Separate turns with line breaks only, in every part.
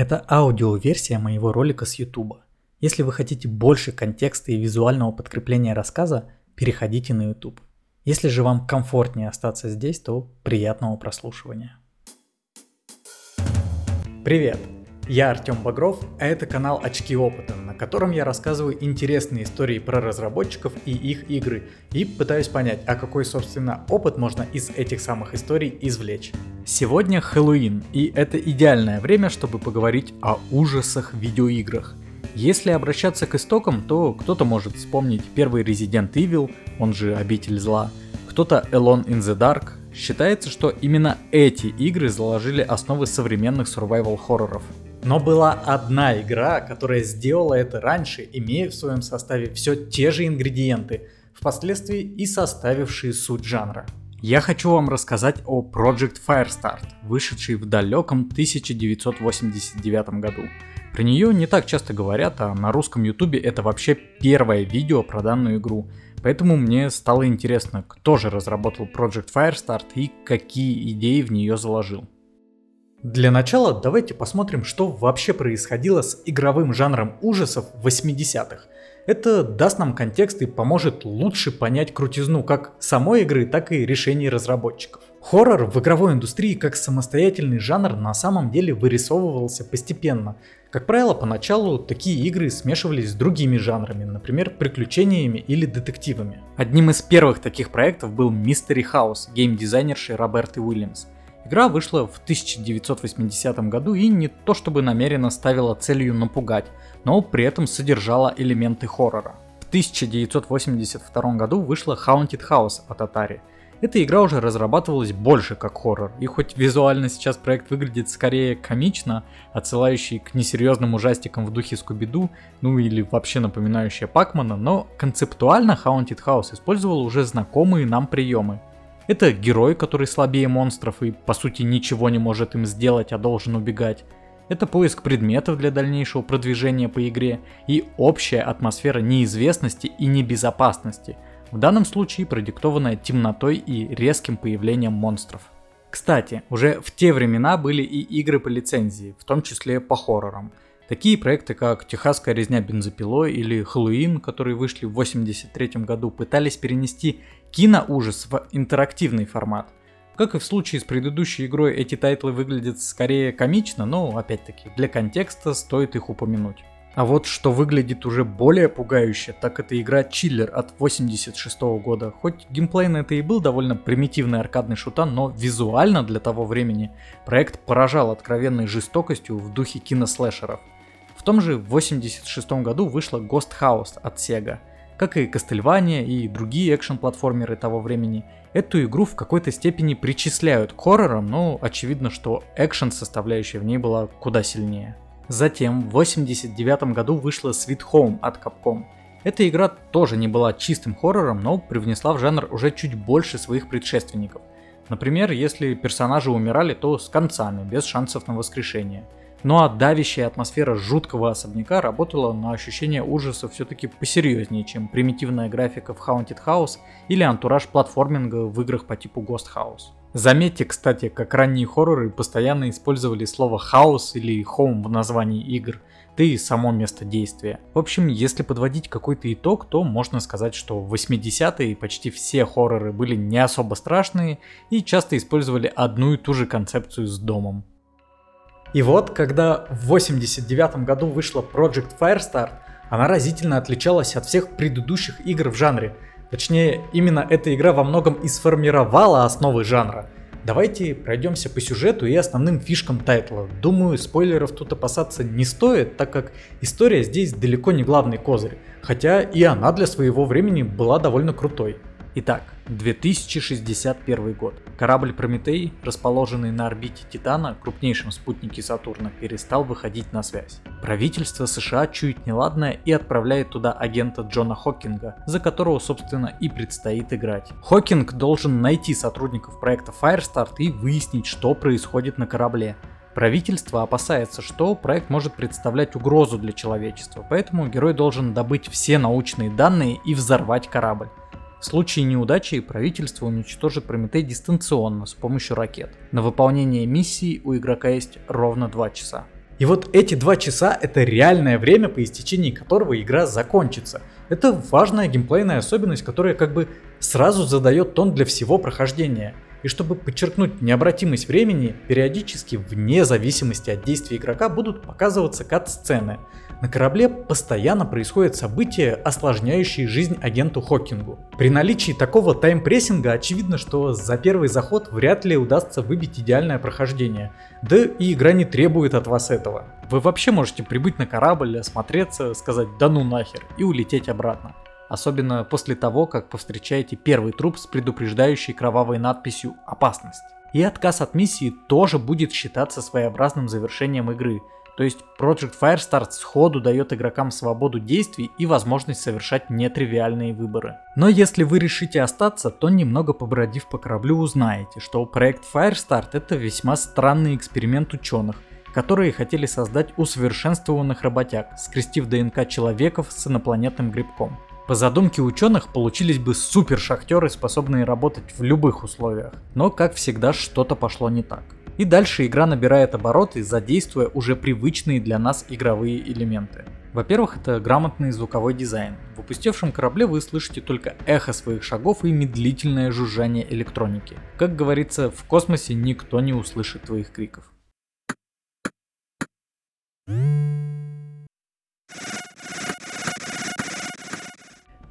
Это аудиоверсия моего ролика с YouTube. Если вы хотите больше контекста и визуального подкрепления рассказа, переходите на YouTube. Если же вам комфортнее остаться здесь, то приятного прослушивания. Привет! Я Артем Багров, а это канал «Очки опыта», на котором я рассказываю интересные истории про разработчиков и их игры, и пытаюсь понять, а какой, собственно, опыт можно из этих самых историй извлечь. Сегодня Хэллоуин, и это идеальное время, чтобы поговорить о ужасах в видеоиграх. Если обращаться к истокам, то кто-то может вспомнить первый Resident Evil, он же Обитель Зла, кто-то Alone in the Dark. Считается, что именно эти игры заложили основы современных survival хорроров. Но была одна игра, которая сделала это раньше, имея в своем составе все те же ингредиенты, впоследствии и составившие суть жанра. Я хочу вам рассказать о Project Firestart, вышедшей в далеком 1989 году. Про нее не так часто говорят, а на русском ютубе это вообще первое видео про данную игру. Поэтому мне стало интересно, кто же разработал Project Firestart и какие идеи в нее заложил. Для начала давайте посмотрим, что вообще происходило с игровым жанром ужасов 80-х. Это даст нам контекст и поможет лучше понять крутизну как самой игры, так и решений разработчиков. Хоррор в игровой индустрии как самостоятельный жанр на самом деле вырисовывался постепенно. Как правило, поначалу такие игры смешивались с другими жанрами, например, приключениями или детективами. Одним из первых таких проектов был Mystery House геймдизайнерши Роберты Уильямс – Игра вышла в 1980 году и не то чтобы намеренно ставила целью напугать, но при этом содержала элементы хоррора. В 1982 году вышла Haunted House от Atari. Эта игра уже разрабатывалась больше как хоррор, и хоть визуально сейчас проект выглядит скорее комично, отсылающий к несерьезным ужастикам в духе Скуби-Ду, ну или вообще напоминающая Пакмана, но концептуально Haunted House использовал уже знакомые нам приемы. Это герой, который слабее монстров и по сути ничего не может им сделать, а должен убегать. Это поиск предметов для дальнейшего продвижения по игре и общая атмосфера неизвестности и небезопасности, в данном случае продиктованная темнотой и резким появлением монстров. Кстати, уже в те времена были и игры по лицензии, в том числе по хоррорам. Такие проекты, как «Техасская резня бензопилой» или «Хэллоуин», которые вышли в 1983 году, пытались перенести киноужас в интерактивный формат. Как и в случае с предыдущей игрой, эти тайтлы выглядят скорее комично, но опять-таки для контекста стоит их упомянуть. А вот что выглядит уже более пугающе, так это игра Chiller от 86 года. Хоть геймплейно это и был довольно примитивный аркадный шутан, но визуально для того времени проект поражал откровенной жестокостью в духе кинослэшеров. В том же 86 году вышла Ghost House от Sega. Как и Castlevania и другие экшен-платформеры того времени, эту игру в какой-то степени причисляют к хоррорам, но очевидно, что экшен составляющая в ней была куда сильнее. Затем в 89 году вышла Sweet Home от Capcom. Эта игра тоже не была чистым хоррором, но привнесла в жанр уже чуть больше своих предшественников. Например, если персонажи умирали, то с концами, без шансов на воскрешение – ну а давящая атмосфера жуткого особняка работала на ощущение ужаса все-таки посерьезнее, чем примитивная графика в Haunted House или антураж платформинга в играх по типу Ghost House. Заметьте, кстати, как ранние хорроры постоянно использовали слово «хаус» или «home» в названии игр, да и само место действия. В общем, если подводить какой-то итог, то можно сказать, что в 80-е почти все хорроры были не особо страшные и часто использовали одну и ту же концепцию с домом. И вот, когда в 89 году вышла Project Firestart, она разительно отличалась от всех предыдущих игр в жанре. Точнее, именно эта игра во многом и сформировала основы жанра. Давайте пройдемся по сюжету и основным фишкам тайтла. Думаю, спойлеров тут опасаться не стоит, так как история здесь далеко не главный козырь, хотя и она для своего времени была довольно крутой. Итак, 2061 год. Корабль Прометей, расположенный на орбите Титана, крупнейшем спутнике Сатурна, перестал выходить на связь. Правительство США чует неладное и отправляет туда агента Джона Хокинга, за которого, собственно, и предстоит играть. Хокинг должен найти сотрудников проекта Firestart и выяснить, что происходит на корабле. Правительство опасается, что проект может представлять угрозу для человечества, поэтому герой должен добыть все научные данные и взорвать корабль. В случае неудачи правительство уничтожит Прометей дистанционно с помощью ракет. На выполнение миссии у игрока есть ровно 2 часа. И вот эти два часа это реальное время, по истечении которого игра закончится. Это важная геймплейная особенность, которая как бы сразу задает тон для всего прохождения. И чтобы подчеркнуть необратимость времени, периодически вне зависимости от действия игрока будут показываться кат-сцены. На корабле постоянно происходят события, осложняющие жизнь агенту Хокингу. При наличии такого таймпрессинга очевидно, что за первый заход вряд ли удастся выбить идеальное прохождение. Да и игра не требует от вас этого. Вы вообще можете прибыть на корабль, осмотреться, сказать «да ну нахер» и улететь обратно. Особенно после того, как повстречаете первый труп с предупреждающей кровавой надписью «Опасность». И отказ от миссии тоже будет считаться своеобразным завершением игры – то есть Project Firestart сходу дает игрокам свободу действий и возможность совершать нетривиальные выборы. Но если вы решите остаться, то немного побродив по кораблю узнаете, что проект Firestart это весьма странный эксперимент ученых, которые хотели создать усовершенствованных работяг, скрестив ДНК человеков с инопланетным грибком. По задумке ученых получились бы супер шахтеры, способные работать в любых условиях. Но как всегда что-то пошло не так. И дальше игра набирает обороты, задействуя уже привычные для нас игровые элементы. Во-первых, это грамотный звуковой дизайн. В упустевшем корабле вы слышите только эхо своих шагов и медлительное жужжание электроники. Как говорится, в космосе никто не услышит твоих криков.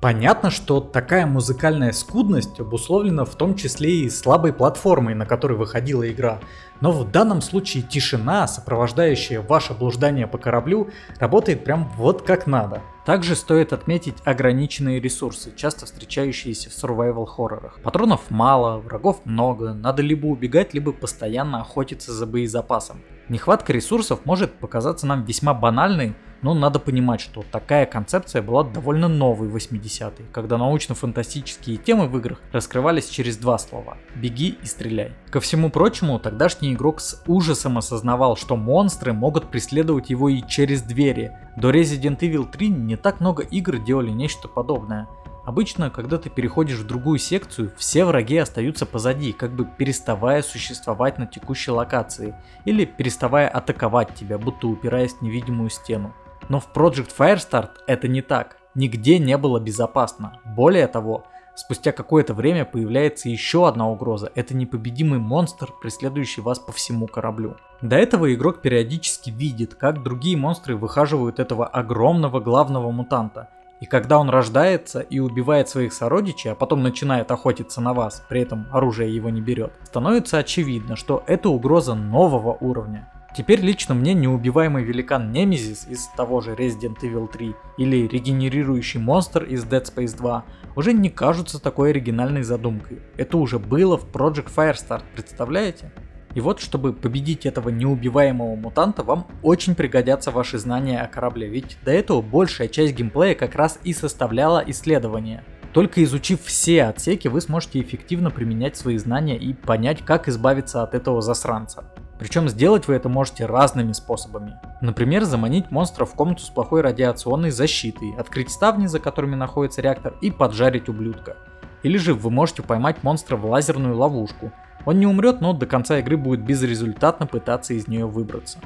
Понятно, что такая музыкальная скудность обусловлена в том числе и слабой платформой, на которой выходила игра. Но в данном случае тишина, сопровождающая ваше блуждание по кораблю, работает прям вот как надо. Также стоит отметить ограниченные ресурсы, часто встречающиеся в survival хоррорах. Патронов мало, врагов много, надо либо убегать, либо постоянно охотиться за боезапасом. Нехватка ресурсов может показаться нам весьма банальной, но надо понимать, что такая концепция была довольно новой в 80-е, когда научно-фантастические темы в играх раскрывались через два слова – «беги и стреляй». Ко всему прочему, тогдашний игрок с ужасом осознавал, что монстры могут преследовать его и через двери. До Resident Evil 3 не так много игр делали нечто подобное. Обычно, когда ты переходишь в другую секцию, все враги остаются позади, как бы переставая существовать на текущей локации, или переставая атаковать тебя, будто упираясь в невидимую стену. Но в Project Firestart это не так. Нигде не было безопасно. Более того, спустя какое-то время появляется еще одна угроза. Это непобедимый монстр, преследующий вас по всему кораблю. До этого игрок периодически видит, как другие монстры выхаживают этого огромного главного мутанта. И когда он рождается и убивает своих сородичей, а потом начинает охотиться на вас, при этом оружие его не берет, становится очевидно, что это угроза нового уровня. Теперь лично мне неубиваемый великан Немезис из того же Resident Evil 3 или регенерирующий монстр из Dead Space 2 уже не кажутся такой оригинальной задумкой. Это уже было в Project Firestart, представляете? И вот, чтобы победить этого неубиваемого мутанта, вам очень пригодятся ваши знания о корабле, ведь до этого большая часть геймплея как раз и составляла исследование. Только изучив все отсеки, вы сможете эффективно применять свои знания и понять, как избавиться от этого засранца. Причем сделать вы это можете разными способами. Например, заманить монстра в комнату с плохой радиационной защитой, открыть ставни, за которыми находится реактор, и поджарить ублюдка. Или же вы можете поймать монстра в лазерную ловушку. Он не умрет, но до конца игры будет безрезультатно пытаться из нее выбраться.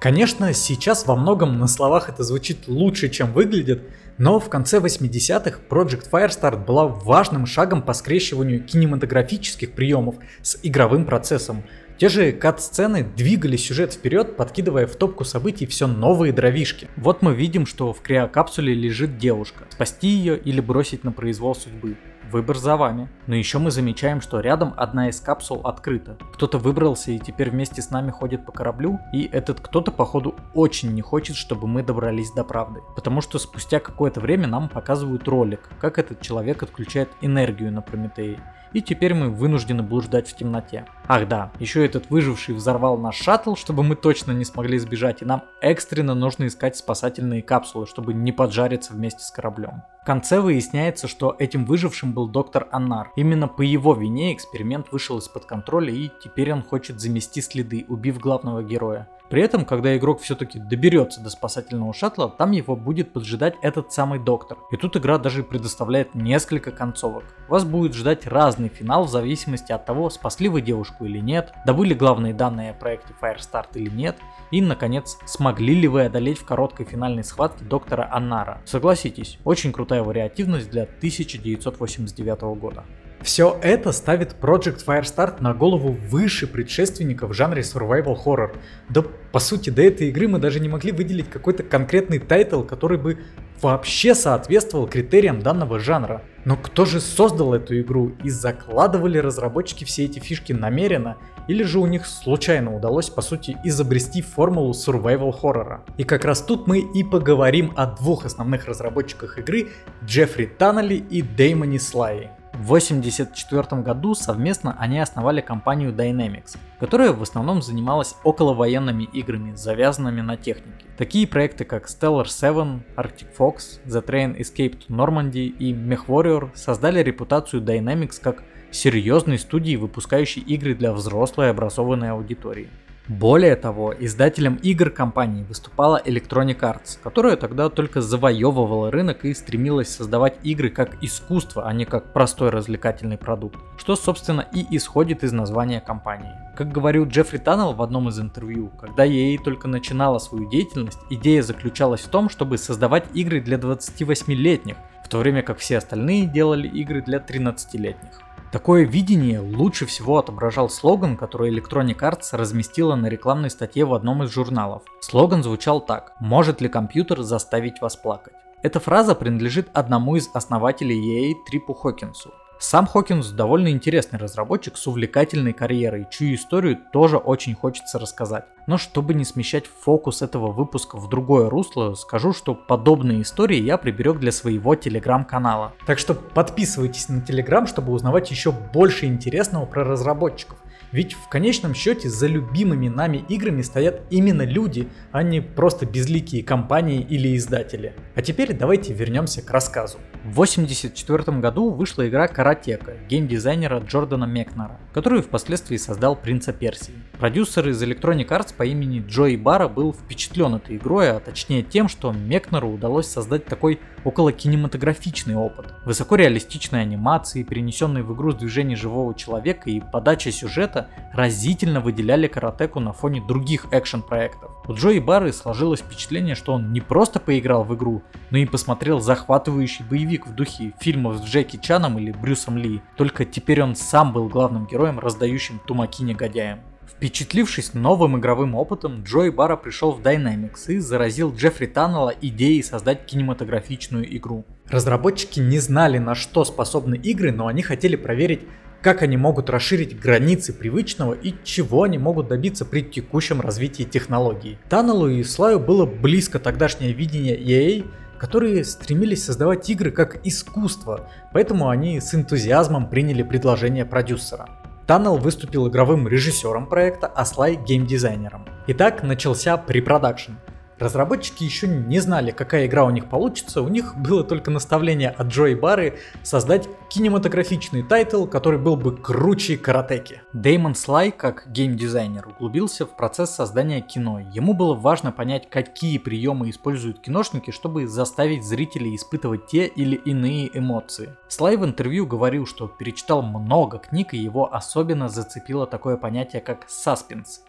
Конечно, сейчас во многом на словах это звучит лучше, чем выглядит, но в конце 80-х Project Firestart была важным шагом по скрещиванию кинематографических приемов с игровым процессом. Те же кат-сцены двигали сюжет вперед, подкидывая в топку событий все новые дровишки. Вот мы видим, что в криокапсуле лежит девушка. Спасти ее или бросить на произвол судьбы. Выбор за вами. Но еще мы замечаем, что рядом одна из капсул открыта. Кто-то выбрался и теперь вместе с нами ходит по кораблю, и этот кто-то походу очень не хочет, чтобы мы добрались до правды. Потому что спустя какое-то время нам показывают ролик, как этот человек отключает энергию на Прометее. И теперь мы вынуждены блуждать в темноте. Ах да, еще этот выживший взорвал наш шаттл, чтобы мы точно не смогли сбежать, и нам экстренно нужно искать спасательные капсулы, чтобы не поджариться вместе с кораблем. В конце выясняется, что этим выжившим был доктор Аннар. Именно по его вине эксперимент вышел из-под контроля и теперь он хочет замести следы, убив главного героя. При этом, когда игрок все-таки доберется до спасательного шаттла, там его будет поджидать этот самый доктор. И тут игра даже предоставляет несколько концовок. Вас будет ждать разный финал в зависимости от того, спасли вы девушку или нет, добыли главные данные о проекте Firestart или нет, и, наконец, смогли ли вы одолеть в короткой финальной схватке доктора Аннара. Согласитесь, очень крутая вариативность для 1989 года. Все это ставит Project Firestart на голову выше предшественника в жанре survival horror. Да по сути до этой игры мы даже не могли выделить какой-то конкретный тайтл, который бы вообще соответствовал критериям данного жанра. Но кто же создал эту игру и закладывали разработчики все эти фишки намеренно, или же у них случайно удалось по сути изобрести формулу survival хоррора. И как раз тут мы и поговорим о двух основных разработчиках игры Джеффри Таннели и Дэймоне Слайи. В 1984 году совместно они основали компанию Dynamics, которая в основном занималась околовоенными играми, завязанными на технике. Такие проекты как Stellar 7, Arctic Fox, The Train Escaped Normandy и MechWarrior создали репутацию Dynamics как серьезной студии, выпускающей игры для взрослой образованной аудитории. Более того, издателем игр компании выступала Electronic Arts, которая тогда только завоевывала рынок и стремилась создавать игры как искусство, а не как простой развлекательный продукт, что собственно и исходит из названия компании. Как говорил Джеффри Таннелл в одном из интервью, когда EA только начинала свою деятельность, идея заключалась в том, чтобы создавать игры для 28-летних, в то время как все остальные делали игры для 13-летних. Такое видение лучше всего отображал слоган, который Electronic Arts разместила на рекламной статье в одном из журналов. Слоган звучал так «Может ли компьютер заставить вас плакать?». Эта фраза принадлежит одному из основателей EA Трипу Хокинсу. Сам Хокинс довольно интересный разработчик с увлекательной карьерой, чью историю тоже очень хочется рассказать. Но чтобы не смещать фокус этого выпуска в другое русло, скажу, что подобные истории я приберег для своего телеграм-канала. Так что подписывайтесь на телеграм, чтобы узнавать еще больше интересного про разработчиков. Ведь в конечном счете за любимыми нами играми стоят именно люди, а не просто безликие компании или издатели. А теперь давайте вернемся к рассказу. В 1984 году вышла игра Каратека геймдизайнера Джордана Мекнера, которую впоследствии создал Принца Персии. Продюсер из Electronic Arts по имени Джои Бара был впечатлен этой игрой, а точнее тем, что Мекнеру удалось создать такой около кинематографичный опыт. Высокореалистичные анимации, перенесенные в игру с движений живого человека и подача сюжета разительно выделяли Каратеку на фоне других экшен-проектов. У Джои Бары сложилось впечатление, что он не просто поиграл в игру, но и посмотрел захватывающий боевик в духе фильмов с Джеки Чаном или Брюсом Ли, только теперь он сам был главным героем, раздающим тумаки негодяям. Впечатлившись новым игровым опытом, Джой Бара пришел в Dynamics и заразил Джеффри Таннелла идеей создать кинематографичную игру. Разработчики не знали, на что способны игры, но они хотели проверить, как они могут расширить границы привычного и чего они могут добиться при текущем развитии технологий. Таннеллу и Слаю было близко тогдашнее видение EA, которые стремились создавать игры как искусство, поэтому они с энтузиазмом приняли предложение продюсера. Таннел выступил игровым режиссером проекта, а Слай геймдизайнером. Итак, начался препродакшн. Разработчики еще не знали, какая игра у них получится, у них было только наставление от Джои Бары создать кинематографичный тайтл, который был бы круче каратеки. Дэймон Слай, как геймдизайнер, углубился в процесс создания кино. Ему было важно понять, какие приемы используют киношники, чтобы заставить зрителей испытывать те или иные эмоции. Слай в интервью говорил, что перечитал много книг и его особенно зацепило такое понятие как саспенс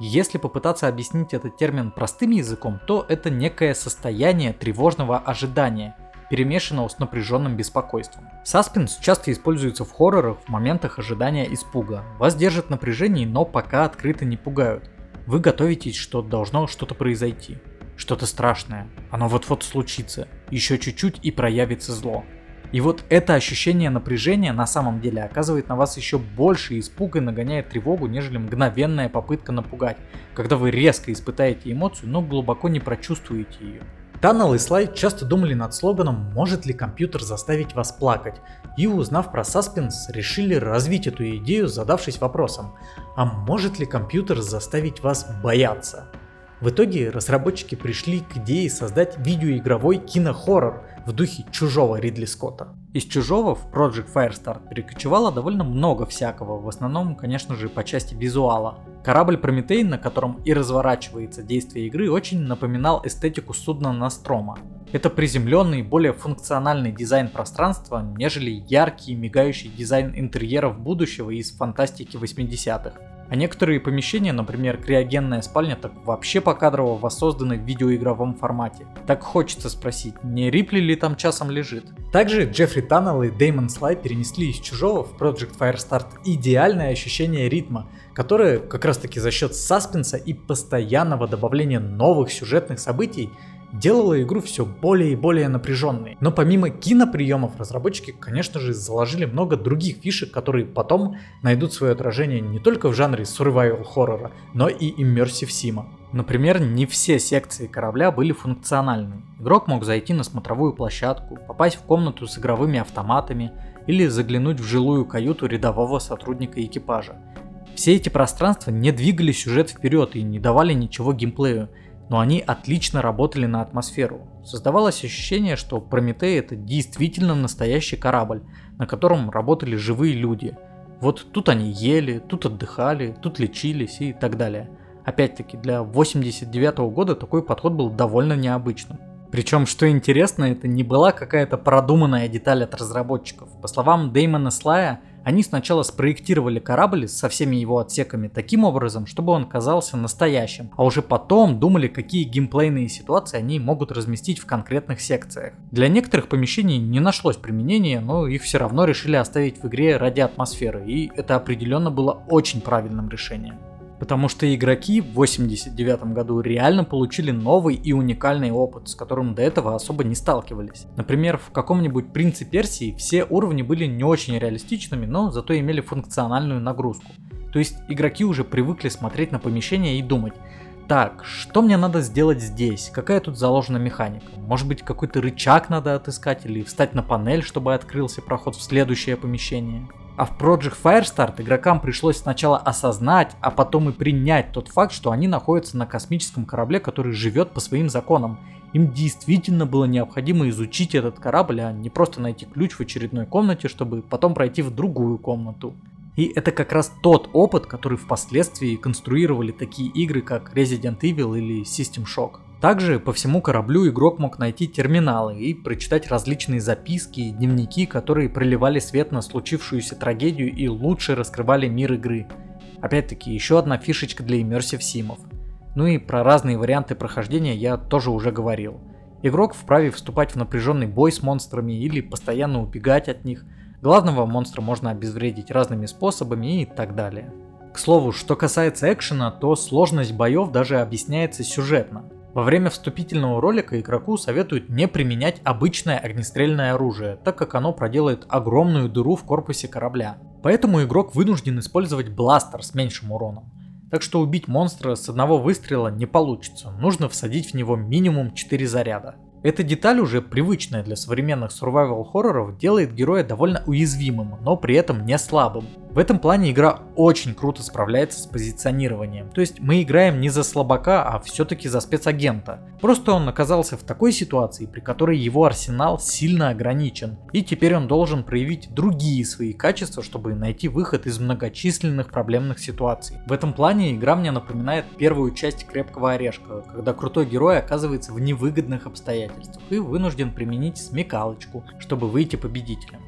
если попытаться объяснить этот термин простым языком, то это некое состояние тревожного ожидания, перемешанного с напряженным беспокойством. Саспенс часто используется в хоррорах в моментах ожидания испуга. Вас держат напряжение, но пока открыто не пугают. Вы готовитесь, что должно что-то произойти. Что-то страшное. Оно вот-вот случится. Еще чуть-чуть и проявится зло. И вот это ощущение напряжения на самом деле оказывает на вас еще больше испуга и нагоняет тревогу, нежели мгновенная попытка напугать, когда вы резко испытаете эмоцию, но глубоко не прочувствуете ее. Таннел и Слайд часто думали над слоганом «Может ли компьютер заставить вас плакать?» и, узнав про саспенс, решили развить эту идею, задавшись вопросом «А может ли компьютер заставить вас бояться?» В итоге разработчики пришли к идее создать видеоигровой кинохоррор в духе чужого Ридли Скотта. Из чужого в Project Firestar перекочевало довольно много всякого, в основном, конечно же, по части визуала. Корабль Прометей, на котором и разворачивается действие игры, очень напоминал эстетику судна Настрома. Это приземленный, более функциональный дизайн пространства, нежели яркий, мигающий дизайн интерьеров будущего из фантастики 80-х. А некоторые помещения, например, криогенная спальня, так вообще покадрово воссозданы в видеоигровом формате. Так хочется спросить, не Рипли ли там часом лежит? Также Джеффри Таннелл и Дэймон Слай перенесли из Чужого в Project Firestart идеальное ощущение ритма, которое как раз таки за счет саспенса и постоянного добавления новых сюжетных событий делало игру все более и более напряженной. Но помимо киноприемов, разработчики, конечно же, заложили много других фишек, которые потом найдут свое отражение не только в жанре survival хоррора, но и immersive сима. Например, не все секции корабля были функциональны. Игрок мог зайти на смотровую площадку, попасть в комнату с игровыми автоматами или заглянуть в жилую каюту рядового сотрудника экипажа. Все эти пространства не двигали сюжет вперед и не давали ничего геймплею, но они отлично работали на атмосферу. Создавалось ощущение, что Прометей это действительно настоящий корабль, на котором работали живые люди. Вот тут они ели, тут отдыхали, тут лечились и так далее. Опять-таки, для 89 -го года такой подход был довольно необычным. Причем, что интересно, это не была какая-то продуманная деталь от разработчиков. По словам Дэймона Слая, они сначала спроектировали корабль со всеми его отсеками таким образом, чтобы он казался настоящим, а уже потом думали, какие геймплейные ситуации они могут разместить в конкретных секциях. Для некоторых помещений не нашлось применения, но их все равно решили оставить в игре ради атмосферы, и это определенно было очень правильным решением. Потому что игроки в 89 году реально получили новый и уникальный опыт, с которым до этого особо не сталкивались. Например, в каком-нибудь Принце Персии все уровни были не очень реалистичными, но зато имели функциональную нагрузку. То есть игроки уже привыкли смотреть на помещение и думать, так, что мне надо сделать здесь? Какая тут заложена механика? Может быть какой-то рычаг надо отыскать или встать на панель, чтобы открылся проход в следующее помещение? А в Project Firestart игрокам пришлось сначала осознать, а потом и принять тот факт, что они находятся на космическом корабле, который живет по своим законам. Им действительно было необходимо изучить этот корабль, а не просто найти ключ в очередной комнате, чтобы потом пройти в другую комнату. И это как раз тот опыт, который впоследствии конструировали такие игры, как Resident Evil или System Shock. Также по всему кораблю игрок мог найти терминалы и прочитать различные записки и дневники, которые проливали свет на случившуюся трагедию и лучше раскрывали мир игры. Опять-таки, еще одна фишечка для иммерсив симов. Ну и про разные варианты прохождения я тоже уже говорил. Игрок вправе вступать в напряженный бой с монстрами или постоянно убегать от них. Главного монстра можно обезвредить разными способами и так далее. К слову, что касается экшена, то сложность боев даже объясняется сюжетно. Во время вступительного ролика игроку советуют не применять обычное огнестрельное оружие, так как оно проделает огромную дыру в корпусе корабля. Поэтому игрок вынужден использовать бластер с меньшим уроном. Так что убить монстра с одного выстрела не получится, нужно всадить в него минимум 4 заряда. Эта деталь, уже привычная для современных survival хорроров, делает героя довольно уязвимым, но при этом не слабым. В этом плане игра очень круто справляется с позиционированием. То есть мы играем не за слабака, а все-таки за спецагента. Просто он оказался в такой ситуации, при которой его арсенал сильно ограничен. И теперь он должен проявить другие свои качества, чтобы найти выход из многочисленных проблемных ситуаций. В этом плане игра мне напоминает первую часть Крепкого Орешка, когда крутой герой оказывается в невыгодных обстоятельствах и вынужден применить смекалочку, чтобы выйти победителем.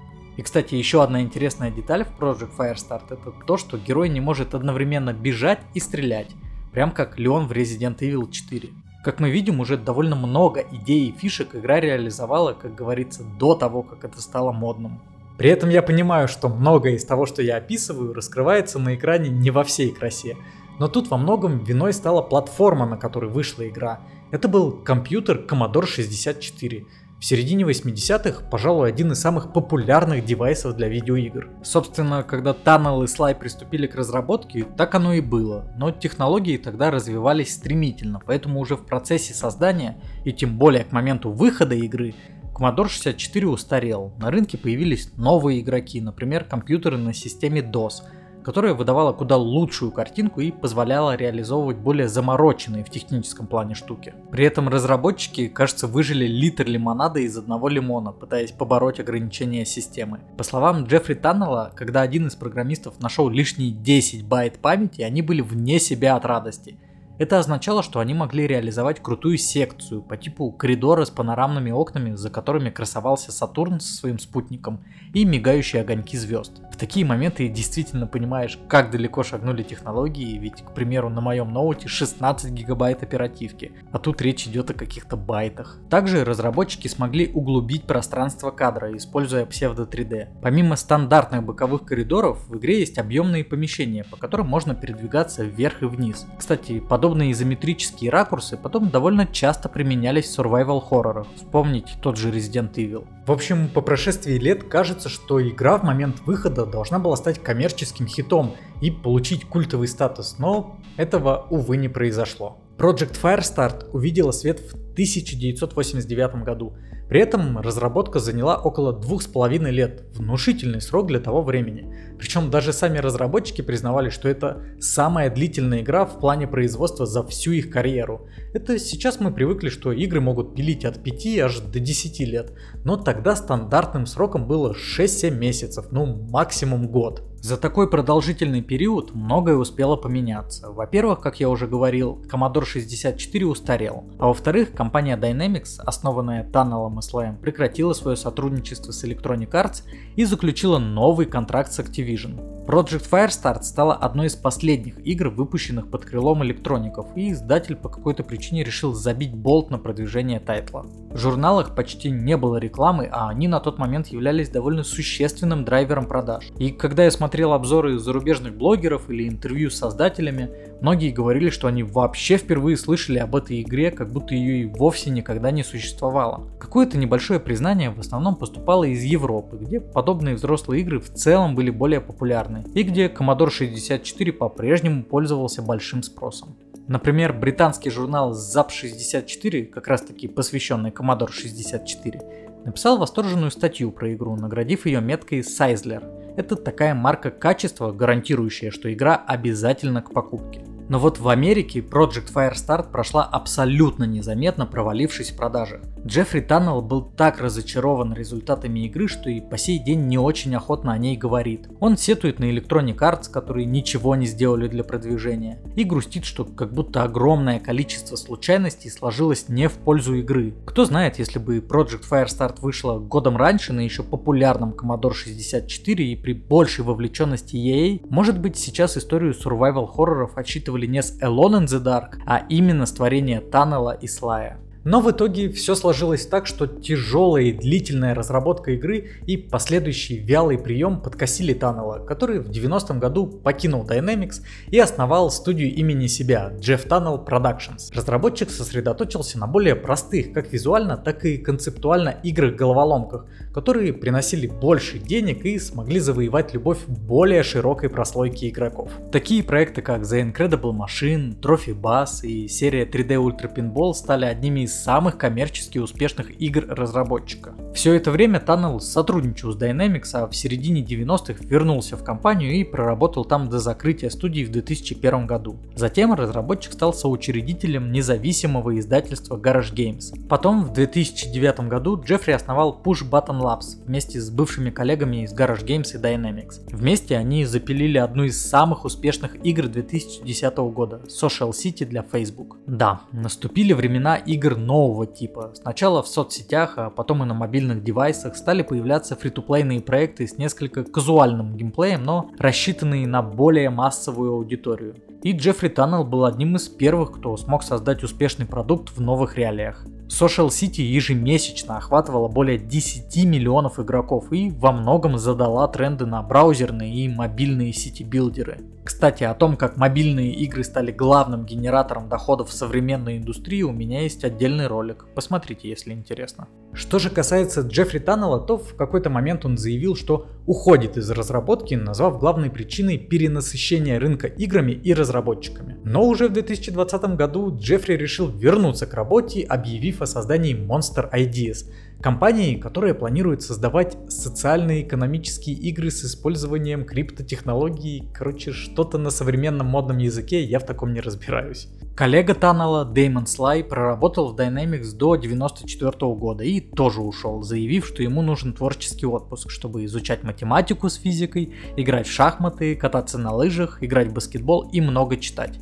И, кстати, еще одна интересная деталь в Project Firestart это то, что герой не может одновременно бежать и стрелять, прям как Леон в Resident Evil 4. Как мы видим, уже довольно много идей и фишек игра реализовала, как говорится, до того, как это стало модным. При этом я понимаю, что многое из того, что я описываю, раскрывается на экране не во всей красе. Но тут во многом виной стала платформа, на которой вышла игра. Это был компьютер Commodore 64, в середине 80-х, пожалуй, один из самых популярных девайсов для видеоигр. Собственно, когда Tunnel и Sly приступили к разработке, так оно и было, но технологии тогда развивались стремительно, поэтому уже в процессе создания, и тем более к моменту выхода игры, Commodore 64 устарел, на рынке появились новые игроки, например, компьютеры на системе DOS, которая выдавала куда лучшую картинку и позволяла реализовывать более замороченные в техническом плане штуки. При этом разработчики, кажется, выжили литр лимонада из одного лимона, пытаясь побороть ограничения системы. По словам Джеффри Таннелла, когда один из программистов нашел лишние 10 байт памяти, они были вне себя от радости – это означало, что они могли реализовать крутую секцию по типу коридора с панорамными окнами, за которыми красовался Сатурн со своим спутником и мигающие огоньки звезд. В такие моменты действительно понимаешь, как далеко шагнули технологии, ведь, к примеру, на моем ноуте 16 гигабайт оперативки, а тут речь идет о каких-то байтах. Также разработчики смогли углубить пространство кадра, используя псевдо 3D. Помимо стандартных боковых коридоров, в игре есть объемные помещения, по которым можно передвигаться вверх и вниз. Кстати, подобные изометрические ракурсы потом довольно часто применялись в survival хоррорах. Вспомните тот же Resident Evil. В общем, по прошествии лет кажется, что игра в момент выхода должна была стать коммерческим хитом и получить культовый статус, но этого, увы, не произошло. Project Firestart увидела свет в 1989 году, при этом разработка заняла около двух с половиной лет, внушительный срок для того времени. Причем даже сами разработчики признавали, что это самая длительная игра в плане производства за всю их карьеру. Это сейчас мы привыкли, что игры могут пилить от 5 аж до 10 лет, но тогда стандартным сроком было 6-7 месяцев, ну максимум год. За такой продолжительный период многое успело поменяться. Во-первых, как я уже говорил, Commodore 64 устарел. А во-вторых, компания Dynamics, основанная Tunnel и прекратила свое сотрудничество с Electronic Arts и заключила новый контракт с Activision. Project Firestart стала одной из последних игр, выпущенных под крылом электроников, и издатель по какой-то причине решил забить болт на продвижение тайтла. В журналах почти не было рекламы, а они на тот момент являлись довольно существенным драйвером продаж. И когда я смотрел обзоры зарубежных блогеров или интервью с создателями, многие говорили, что они вообще впервые слышали об этой игре, как будто ее и вовсе никогда не существовало. Какое-то небольшое признание в основном поступало из Европы, где подобные взрослые игры в целом были более популярны, и где Commodore 64 по-прежнему пользовался большим спросом. Например, британский журнал ZAP64, как раз таки посвященный Commodore 64, написал восторженную статью про игру, наградив ее меткой Sizzler. Это такая марка качества, гарантирующая, что игра обязательно к покупке. Но вот в Америке Project Firestart прошла абсолютно незаметно, провалившись в продажах. Джеффри Таннелл был так разочарован результатами игры, что и по сей день не очень охотно о ней говорит. Он сетует на Electronic Arts, которые ничего не сделали для продвижения, и грустит, что как будто огромное количество случайностей сложилось не в пользу игры. Кто знает, если бы Project Firestart вышла годом раньше на еще популярном Commodore 64 и при большей вовлеченности EA, может быть сейчас историю survival хорроров отсчитывали не с Alone in the Dark, а именно с творения Таннела и Слая. Но в итоге все сложилось так, что тяжелая и длительная разработка игры и последующий вялый прием подкосили Таннела, который в 90-м году покинул Dynamics и основал студию имени себя Jeff Tunnel Productions. Разработчик сосредоточился на более простых, как визуально, так и концептуально играх-головоломках, которые приносили больше денег и смогли завоевать любовь более широкой прослойки игроков. Такие проекты, как The Incredible Machine, Trophy Bass и серия 3D Ultra Pinball стали одними из из самых коммерчески успешных игр разработчика. Все это время Tunnel сотрудничал с Dynamics, а в середине 90-х вернулся в компанию и проработал там до закрытия студии в 2001 году. Затем разработчик стал соучредителем независимого издательства Garage Games. Потом в 2009 году Джеффри основал Push Button Labs вместе с бывшими коллегами из Garage Games и Dynamics. Вместе они запилили одну из самых успешных игр 2010 года – Social City для Facebook. Да, наступили времена игр нового типа. Сначала в соцсетях, а потом и на мобильных девайсах стали появляться фри-то-плейные проекты с несколько казуальным геймплеем, но рассчитанные на более массовую аудиторию. И Джеффри Таннелл был одним из первых, кто смог создать успешный продукт в новых реалиях. Social City ежемесячно охватывала более 10 миллионов игроков и во многом задала тренды на браузерные и мобильные сити-билдеры. Кстати, о том, как мобильные игры стали главным генератором доходов в современной индустрии, у меня есть отдельный ролик. Посмотрите, если интересно. Что же касается Джеффри Таннелла, то в какой-то момент он заявил, что уходит из разработки, назвав главной причиной перенасыщения рынка играми и разработчиками. Но уже в 2020 году Джеффри решил вернуться к работе, объявив о создании Monster Ideas, компании, которая планирует создавать социальные экономические игры с использованием криптотехнологий, короче, что-то на современном модном языке, я в таком не разбираюсь. Коллега Таннела, Дэймон Слай, проработал в Dynamics до 1994 года и тоже ушел, заявив, что ему нужен творческий отпуск, чтобы изучать математику с физикой, играть в шахматы, кататься на лыжах, играть в баскетбол и много читать.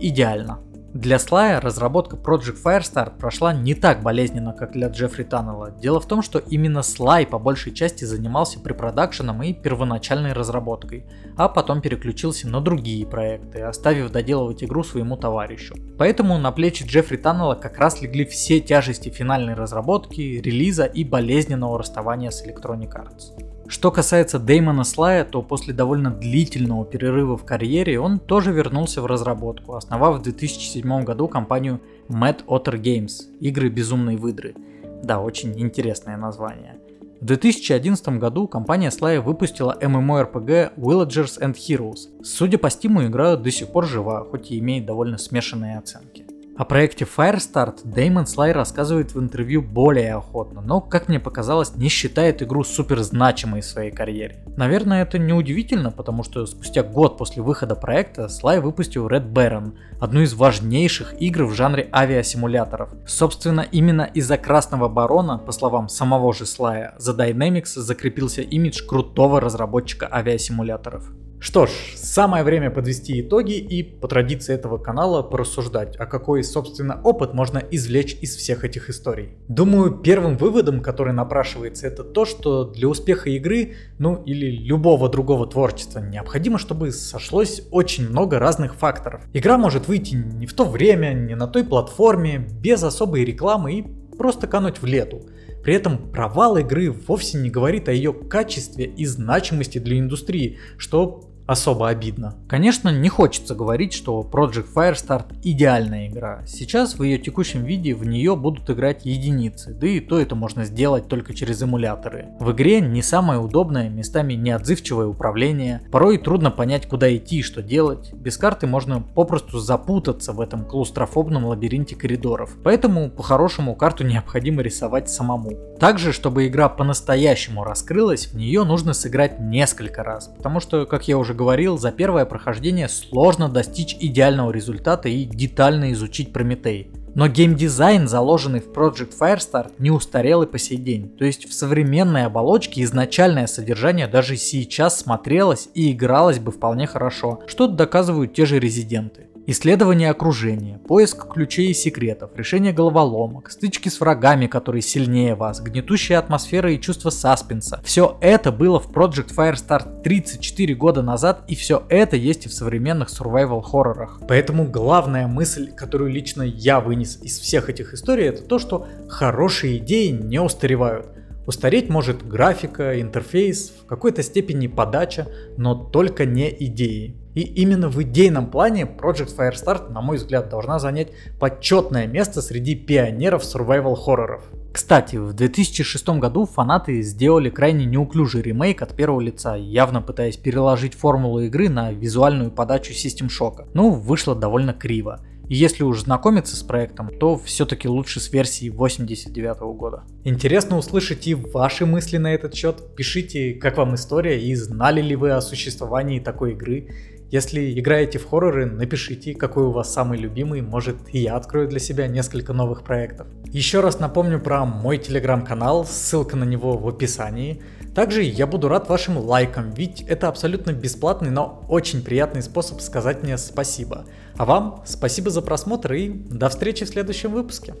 Идеально. Для Слая разработка Project Firestar прошла не так болезненно, как для Джеффри Таннелла. Дело в том, что именно Слай по большей части занимался препродакшеном и первоначальной разработкой, а потом переключился на другие проекты, оставив доделывать игру своему товарищу. Поэтому на плечи Джеффри Таннелла как раз легли все тяжести финальной разработки, релиза и болезненного расставания с Electronic Arts. Что касается Дэймона Слая, то после довольно длительного перерыва в карьере он тоже вернулся в разработку, основав в 2007 году компанию Mad Otter Games, игры безумной выдры. Да, очень интересное название. В 2011 году компания Слая выпустила MMORPG Villagers and Heroes. Судя по стиму, игра до сих пор жива, хоть и имеет довольно смешанные оценки. О проекте Firestart Дэймон Слай рассказывает в интервью более охотно, но, как мне показалось, не считает игру супер значимой в своей карьере. Наверное, это не удивительно, потому что спустя год после выхода проекта Слай выпустил Red Baron, одну из важнейших игр в жанре авиасимуляторов. Собственно, именно из-за Красного Барона, по словам самого же Слая, за Dynamics закрепился имидж крутого разработчика авиасимуляторов. Что ж, самое время подвести итоги и по традиции этого канала порассуждать, а какой, собственно, опыт можно извлечь из всех этих историй. Думаю, первым выводом, который напрашивается, это то, что для успеха игры, ну или любого другого творчества, необходимо, чтобы сошлось очень много разных факторов. Игра может выйти не в то время, не на той платформе, без особой рекламы и просто кануть в лету. При этом провал игры вовсе не говорит о ее качестве и значимости для индустрии, что особо обидно. Конечно, не хочется говорить, что Project Firestart идеальная игра. Сейчас в ее текущем виде в нее будут играть единицы, да и то это можно сделать только через эмуляторы. В игре не самое удобное, местами неотзывчивое управление, порой трудно понять куда идти и что делать. Без карты можно попросту запутаться в этом клаустрофобном лабиринте коридоров. Поэтому по-хорошему карту необходимо рисовать самому. Также, чтобы игра по-настоящему раскрылась, в нее нужно сыграть несколько раз, потому что, как я уже уже говорил, за первое прохождение сложно достичь идеального результата и детально изучить Прометей. Но геймдизайн, заложенный в Project Firestart, не устарел и по сей день. То есть в современной оболочке изначальное содержание даже сейчас смотрелось и игралось бы вполне хорошо, что доказывают те же резиденты. Исследование окружения, поиск ключей и секретов, решение головоломок, стычки с врагами, которые сильнее вас, гнетущая атмосфера и чувство саспенса. Все это было в Project Firestar 34 года назад и все это есть и в современных survival хоррорах. Поэтому главная мысль, которую лично я вынес из всех этих историй, это то, что хорошие идеи не устаревают. Устареть может графика, интерфейс, в какой-то степени подача, но только не идеи. И именно в идейном плане Project Firestart, на мой взгляд, должна занять почетное место среди пионеров survival хорроров. Кстати, в 2006 году фанаты сделали крайне неуклюжий ремейк от первого лица, явно пытаясь переложить формулу игры на визуальную подачу System Shock. Ну, вышло довольно криво. И если уж знакомиться с проектом, то все-таки лучше с версии 89 года. Интересно услышать и ваши мысли на этот счет. Пишите, как вам история и знали ли вы о существовании такой игры. Если играете в хорроры, напишите, какой у вас самый любимый, может и я открою для себя несколько новых проектов. Еще раз напомню про мой телеграм-канал, ссылка на него в описании. Также я буду рад вашим лайкам, ведь это абсолютно бесплатный, но очень приятный способ сказать мне спасибо. А вам спасибо за просмотр и до встречи в следующем выпуске.